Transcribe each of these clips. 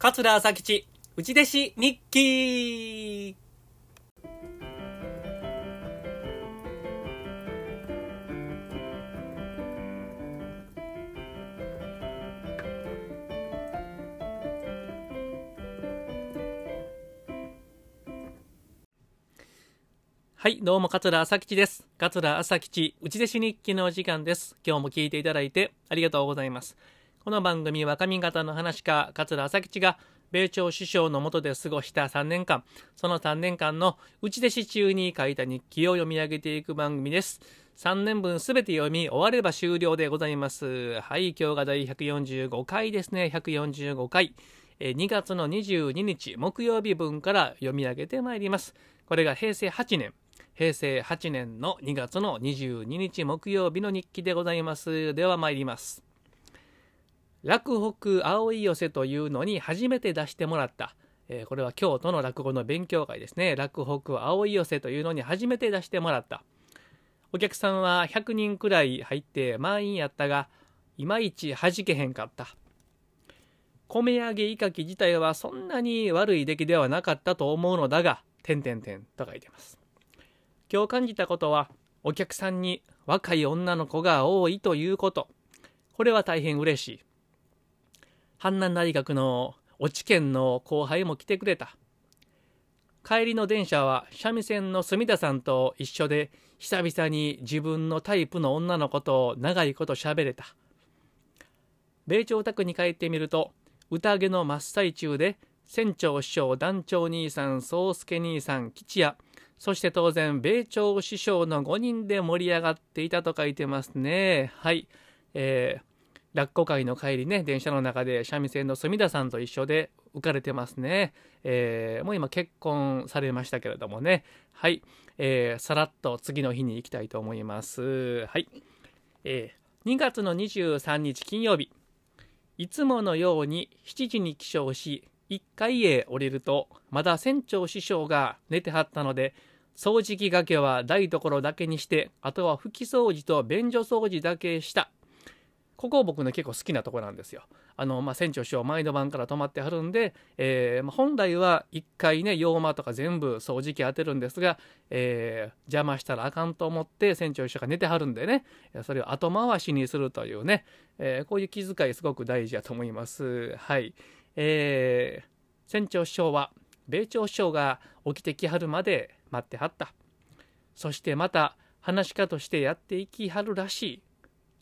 桂朝吉、内弟子日記はい、どうも、桂朝吉です。桂朝吉、内弟子日記のお時間です。今日も聞いていただいてありがとうございます。この番組は上方の話家、桂朝吉が、米朝首相の下で過ごした3年間、その3年間の内弟子中に書いた日記を読み上げていく番組です。3年分すべて読み終われば終了でございます。はい、今日が第145回ですね。145回。2月の22日木曜日分から読み上げてまいります。これが平成8年。平成8年の2月の22日木曜日の日記でございます。では参ります。落北青い寄せというのに初めて出してもらった。えー、これは京都の落語の勉強会ですね。落北青い寄せというのに初めて出してもらった。お客さんは100人くらい入って満員やったが、いまいち弾けへんかった。米揚げいかき自体はそんなに悪い出来ではなかったと思うのだが、点々点と書いてます。今日感じたことは、お客さんに若い女の子が多いということ。これは大変嬉しい。阪南大学の越知県の後輩も来てくれた。帰りの電車は三味線の住田さんと一緒で久々に自分のタイプの女の子と長いこと喋れた。米朝宅に帰ってみると宴の真っ最中で船長師匠団長兄さん宗介兄さん吉也そして当然、米朝師匠の5人で盛り上がっていたと書いてますね。はい。えー、落語会の帰りね、電車の中で三味線の住田さんと一緒で浮かれてますね。えー、もう今結婚されましたけれどもね。はい。えー、さらっと次の日に行きたいと思います。はい。えー、2月の23日金曜日。いつものように7時に起床し、1階へ降りると、まだ船長師匠が寝てはったので、掃除機がけは台所だけにして、あとは拭き掃除と便所掃除だけした。ここ僕ね結構好きなとこなんですよ。あの、まあ、船長師匠毎度晩から泊まってはるんで、えー、まあ、本来は1回ね、洋間とか全部掃除機当てるんですが、えー、邪魔したらあかんと思って船長師匠が寝てはるんでね、それを後回しにするというね、えー、こういう気遣いすごく大事だと思います。はい。えー、船長師匠は米朝師匠が起きてきはるまで待ってはったそしてまた話し家としてやっていきはるらしい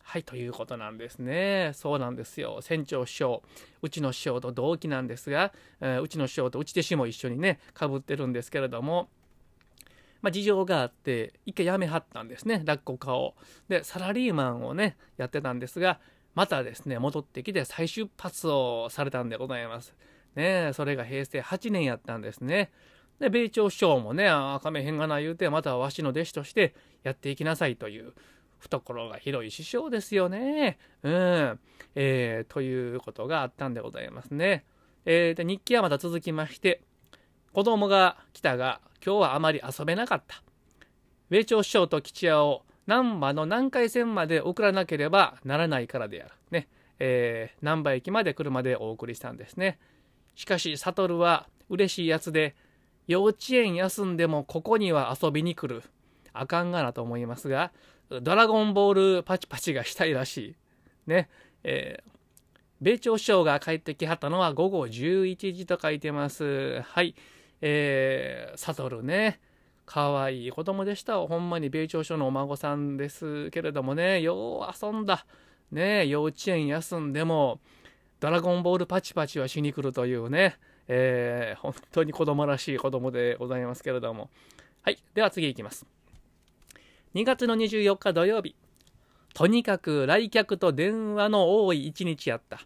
はいということなんですねそうなんですよ船長師匠うちの師匠と同期なんですが、え、うちの師匠とうち弟子も一緒にねかぶってるんですけれどもまあ、事情があって一回辞めはったんですね落語家をでサラリーマンをねやってたんですがまたですね、戻ってきて再出発をされたんでございます。ねそれが平成8年やったんですね。で、米朝首相もね、あかめへんがな言うて、またわしの弟子としてやっていきなさいという、懐が広い師匠ですよね。うん。えー、ということがあったんでございますね。えー、で、日記はまた続きまして、子供が来たが、今日はあまり遊べなかった。米朝首相と吉屋を難波の南海線まで送らなければならないからである。ね。えー、難波駅まで車でお送りしたんですね。しかし、悟は嬉しいやつで、幼稚園休んでもここには遊びに来る。あかんがなと思いますが、ドラゴンボールパチパチがしたいらしい。ね。えー、米朝首相が帰ってきはったのは午後11時と書いてます。はい。えー、悟ね。可愛いい子供でした。ほんまに米朝署のお孫さんですけれどもね、よう遊んだ。ね幼稚園休んでも、ドラゴンボールパチパチはしに来るというね、えー、本当に子供らしい子供でございますけれども。はい。では次行きます。2月の24日土曜日。とにかく来客と電話の多い一日やった。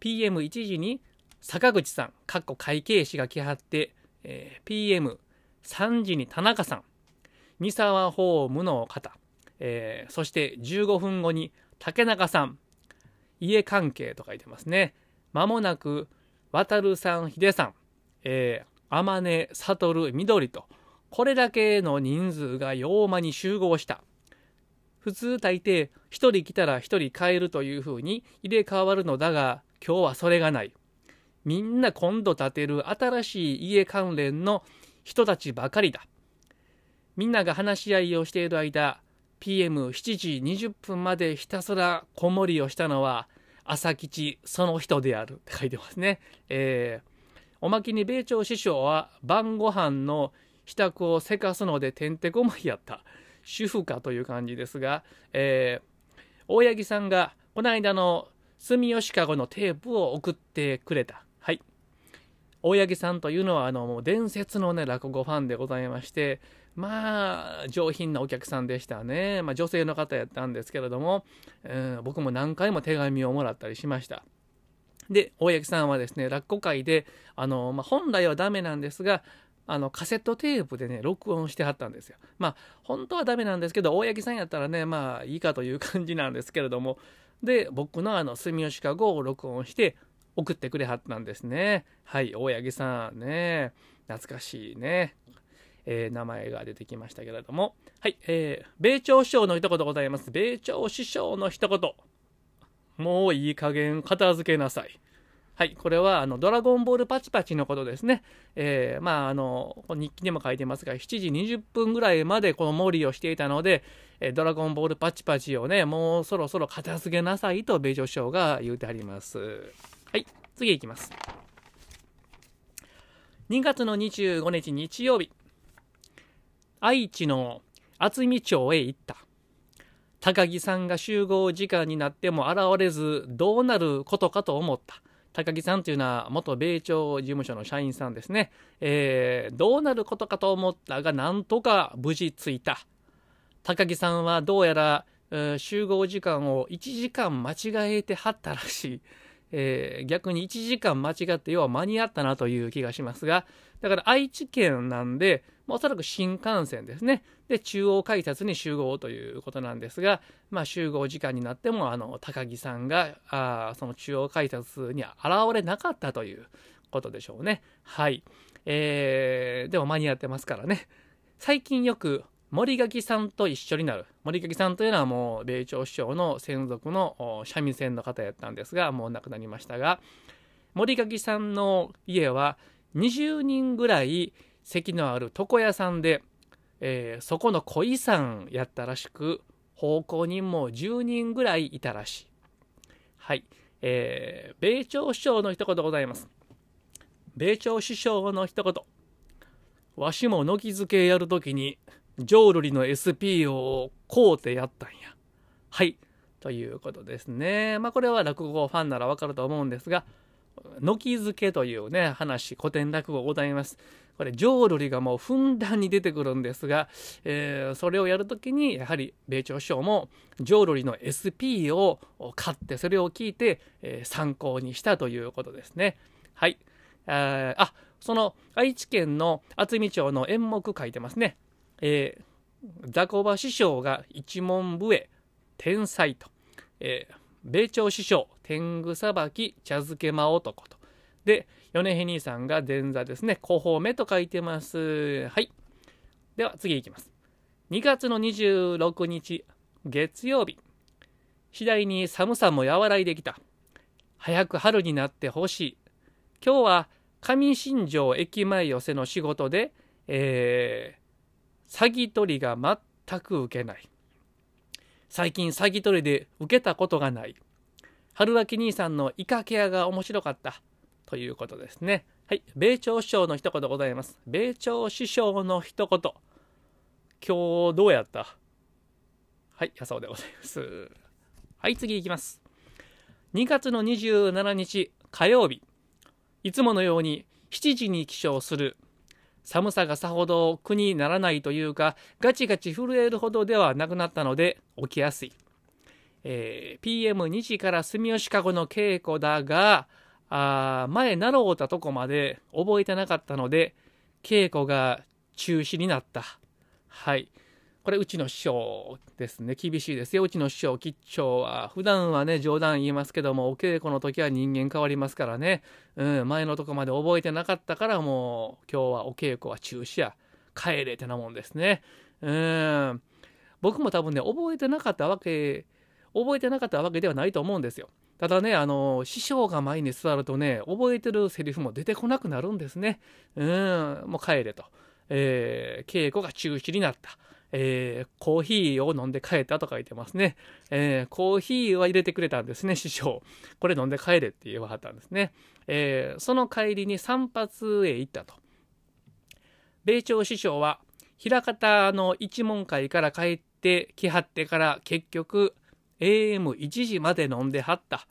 PM1 時に坂口さん、かっこ会計士が来はって、えー、PM 3時に田中さん、三沢ホームの方、えー、そして15分後に竹中さん、家関係と書いてますね。まもなく、渡さん、秀さん、えー、天音、悟、緑と、これだけの人数が洋間に集合した。普通大抵、1人来たら1人帰るというふうに入れ替わるのだが、今日はそれがない。みんな今度建てる新しい家関連の人たちばかりだ。みんなが話し合いをしている間、PM7 時20分までひたすら子守りをしたのは、朝吉その人であるって書いてますね。えー、おまけに米朝師匠は晩ご飯の支度をせかすのでてんてこまいやった。主婦かという感じですが、えー、大八木さんがこの間の住吉かごのテープを送ってくれた。はい。大八木さんというのは、あの、もう伝説のね、落語ファンでございまして、まあ、上品なお客さんでしたね。まあ、女性の方やったんですけれども、うん、僕も何回も手紙をもらったりしました。で、大八木さんはですね、落語会で、あの、まあ、本来はダメなんですが、あのカセットテープでね録音してはったんですよ。まあ本当はダメなんですけど大八木さんやったらねまあいいかという感じなんですけれどもで僕のあの住吉かごを録音して送ってくれはったんですね。はい大八木さんね懐かしいね。えー、名前が出てきましたけれどもはい、えー、米朝師匠の一言ございます米朝師匠の一言もういい加減片付けなさいはい、これはあのドラゴンボールパチパチのことですね。えー、まあ、あの、日記にも書いてますが、7時20分ぐらいまでこの森をしていたので、えドラゴンボールパチパチをね、もうそろそろ片付けなさいと米女師匠が言うてあります。はい、次いきます。2月の25日日曜日、愛知の渥美町へ行った。高木さんが集合時間になっても現れず、どうなることかと思った。高木さんというのは元米朝事務所の社員さんですね、えー、どうなることかと思ったがなんとか無事着いた。高木さんはどうやら、えー、集合時間を1時間間違えてはったらしい、えー、逆に1時間間違って要は間に合ったなという気がしますがだから愛知県なんでおそらく新幹線ですね。で、中央改札に集合ということなんですが、まあ、集合時間になっても、あの、高木さんが、あその中央改札に現れなかったということでしょうね。はい。えー、でも間に合ってますからね。最近よく森垣さんと一緒になる。森垣さんというのはもう、米朝首相の専属の三味線の方やったんですが、もう亡くなりましたが、森垣さんの家は20人ぐらい席のある床屋さんで、えー、そこの小遺産やったらしく奉公人も10人ぐらいいたらしい。はい。えー、米朝首相の一言ございます。米朝首相の一言。わしも軒付けやるときに、浄瑠璃の SP をこうてやったんや。はい。ということですね。まあこれは落語ファンならわかると思うんですが、軒付けというね、話、古典落語ございます。これ浄瑠璃がもうふんだんに出てくるんですが、えー、それをやるときにやはり米朝首相も浄瑠璃の SP を買ってそれを聞いて、えー、参考にしたということですね。はい。ああその愛知県の渥美町の演目書いてますね。えー、雑魚場師匠が一門笛天才と、えー、米朝師匠天狗さばき茶漬け間男とで米ヘ兄さんが前座ですね。小褒めと書いてます。はい。では次いきます。2月の26日、月曜日。次第に寒さも和らいできた。早く春になってほしい。今日は上新庄駅前寄せの仕事で、えー、詐欺取りが全く受けない。最近詐欺取りで受けたことがない。春脇兄さんのイカケアが面白かった。ということですね。はい。米朝師匠の一言ございます。米朝師匠の一言。今日どうやった？はい、そうでございます。はい、次いきます。2月の27日火曜日。いつものように7時に起床する。寒さがさほど苦にならないというか、ガチガチ震えるほどではなくなったので起きやすい。えー、PM2 時から住吉かごの稽古だが、あ前習うたとこまで覚えてなかったので、稽古が中止になった。はい。これ、うちの師匠ですね。厳しいですよ。うちの師匠、吉祥は。普段はね、冗談言いますけども、お稽古の時は人間変わりますからね。うん、前のとこまで覚えてなかったから、もう、今日はお稽古は中止や。帰れってなもんですね。うん。僕も多分ね、覚えてなかったわけ、覚えてなかったわけではないと思うんですよ。ただね、あの、師匠が前に座るとね、覚えてるセリフも出てこなくなるんですね。うん、もう帰れと。えー、稽古が中止になった。えー、コーヒーを飲んで帰ったと書いてますね。えー、コーヒーは入れてくれたんですね、師匠。これ飲んで帰れって言わはったんですね。えー、その帰りに散髪へ行ったと。米朝師匠は、枚方の一門会から帰ってきはってから結局 AM1 時まで飲んではった。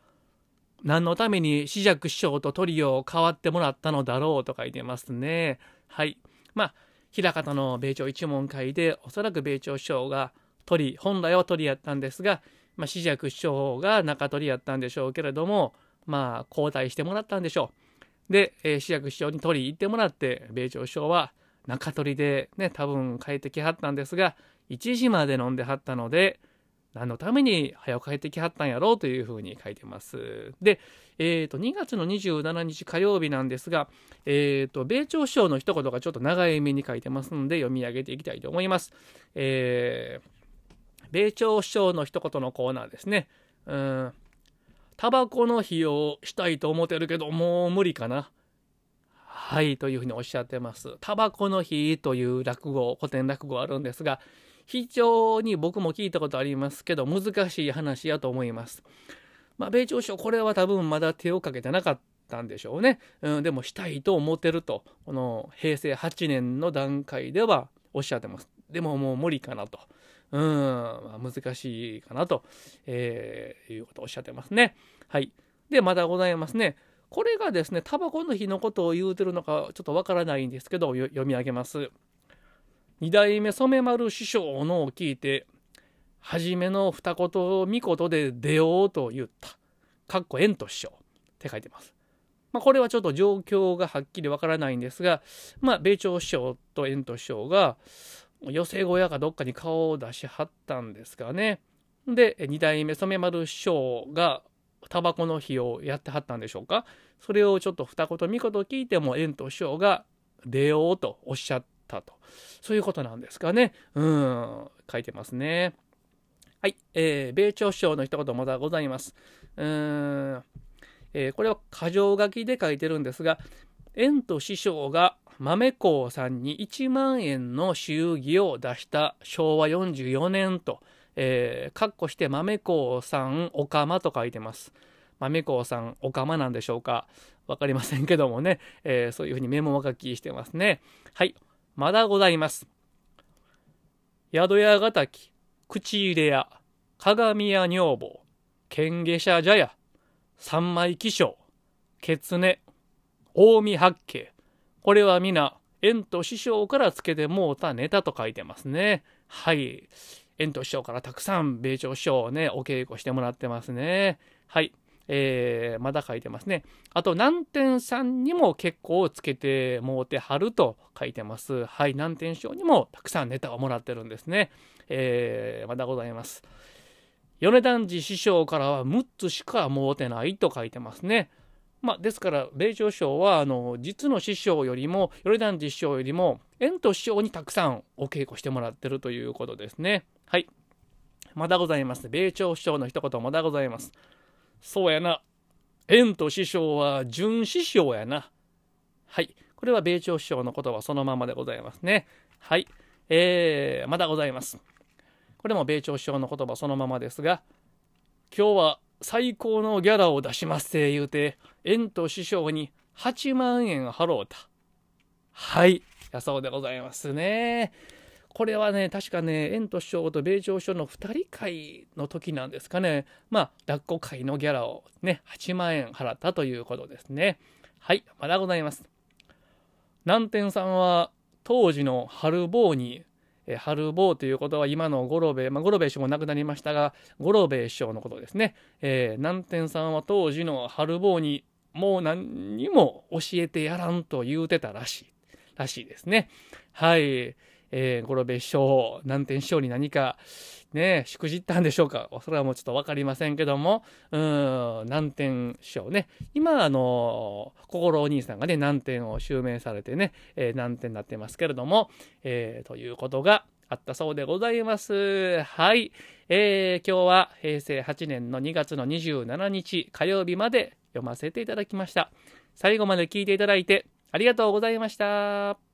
何のために紫尺師匠とトリオを代わってもらったのだろうと書いてますね。はい。まあ、枚方の米朝一門会で、おそらく米朝首相が取り、本来は取りやったんですが、まあ、紫尺首相が中取りやったんでしょうけれども、まあ、交代してもらったんでしょう。で、えー、紫尺首相に取り行ってもらって、米朝首相は中取りでね、多分帰ってきはったんですが、1時まで飲んではったので、何のために早く帰ってきはったんやろうというふうに書いてます。で、えー、と2月の27日火曜日なんですが、えー、と米朝首相の一言がちょっと長い目に書いてますので読み上げていきたいと思います。えー、米朝首相の一言のコーナーですね。うんタバコの費用したいと思ってるけどもう無理かな。はいというふうにおっしゃってます。タバコの日という落語古典落語あるんですが非常に僕も聞いたことありますけど難しい話やと思います。まあ、米朝首これは多分まだ手をかけてなかったんでしょうね。うん、でもしたいと思ってるとこの平成8年の段階ではおっしゃってます。でももう無理かなと。うん、まあ、難しいかなと、えー、いうことをおっしゃってますね。はい。で、まだございますね。これがですね、タバコの日のことを言うてるのかちょっとわからないんですけど、読み上げます。二代目染丸師匠のを聞いて、初めの二言三言で出ようと言った。かっこ縁と師匠って書いてます。まあ、これはちょっと状況がはっきりわからないんですが、まあ、米朝師匠と縁と師匠が、寄席小屋かどっかに顔を出しはったんですかね。で、二代目染丸師匠がタバコの日をやってはったんでしょうか？それをちょっと二言三言聞いても、縁と師匠が出ようとおっしゃったと。そういうことなんですかね。うん、書いてますね。はい、えー、米朝首相の一言まだございます。うーん、えー、これは箇条書きで書いてるんですが、円と師匠が豆子さんに1万円の祝儀を出した昭和44年と、えー、括弧して豆子さんおかまと書いてます。豆子さんおかまなんでしょうか分かりませんけどもね、えー、そういうふうにメモ書きしてますね。はい。まだございます。宿屋ヶ滝、口入れ屋、鏡屋女房、剣下者茶屋、三枚気象、ケツネ、近江八景。これは皆、縁と師匠からつけてもうたネタと書いてますね。はい。縁と師匠からたくさん米朝師匠をね、お稽古してもらってますね。はい。えー、まだ書いてますね。あと、南天さんにも結構つけてもうてはると書いてます。はい、南天賞にもたくさんネタをもらってるんですね。えー、まだございます。米團次師匠からは6つしかもうてないと書いてますね。まあ、ですから、米朝師匠は、あの、実の師匠よりも、米團次師匠よりも、円と師匠にたくさんお稽古してもらってるということですね。はい。まだございます。米朝師匠の一言まだございます。そうやな。円と師匠は準師匠やな。はい。これは米朝師匠の言葉そのままでございますね。はい。えー、まだございます。これも米朝師匠の言葉そのままですが、今日は最高のギャラを出しますって言うて、円と師匠に8万円払うた。はい。やそうでございますね。これはね、確かね、円と師匠と米朝師匠の2人会の時なんですかね。まあ、抱っこ会のギャラをね、8万円払ったということですね。はい、まだございます。南天さんは当時の春坊に、え春坊ということは今の五郎兵衛、ま、五郎兵衛師匠も亡くなりましたが、五郎兵衛師匠のことですね。えー、南天さんは当時の春坊にもう何にも教えてやらんと言うてたらしい、らしいですね。はい。えー、五郎兵衛師匠、南天師匠に何か、ね、しくじったんでしょうか。それはもうちょっと分かりませんけども、うん、南天師匠ね。今、あの、心お兄さんがね、南天を襲名されてね、えー、南天になってますけれども、えー、ということがあったそうでございます。はい。えー、今日は平成8年の2月の27日火曜日まで読ませていただきました。最後まで聞いていただいてありがとうございました。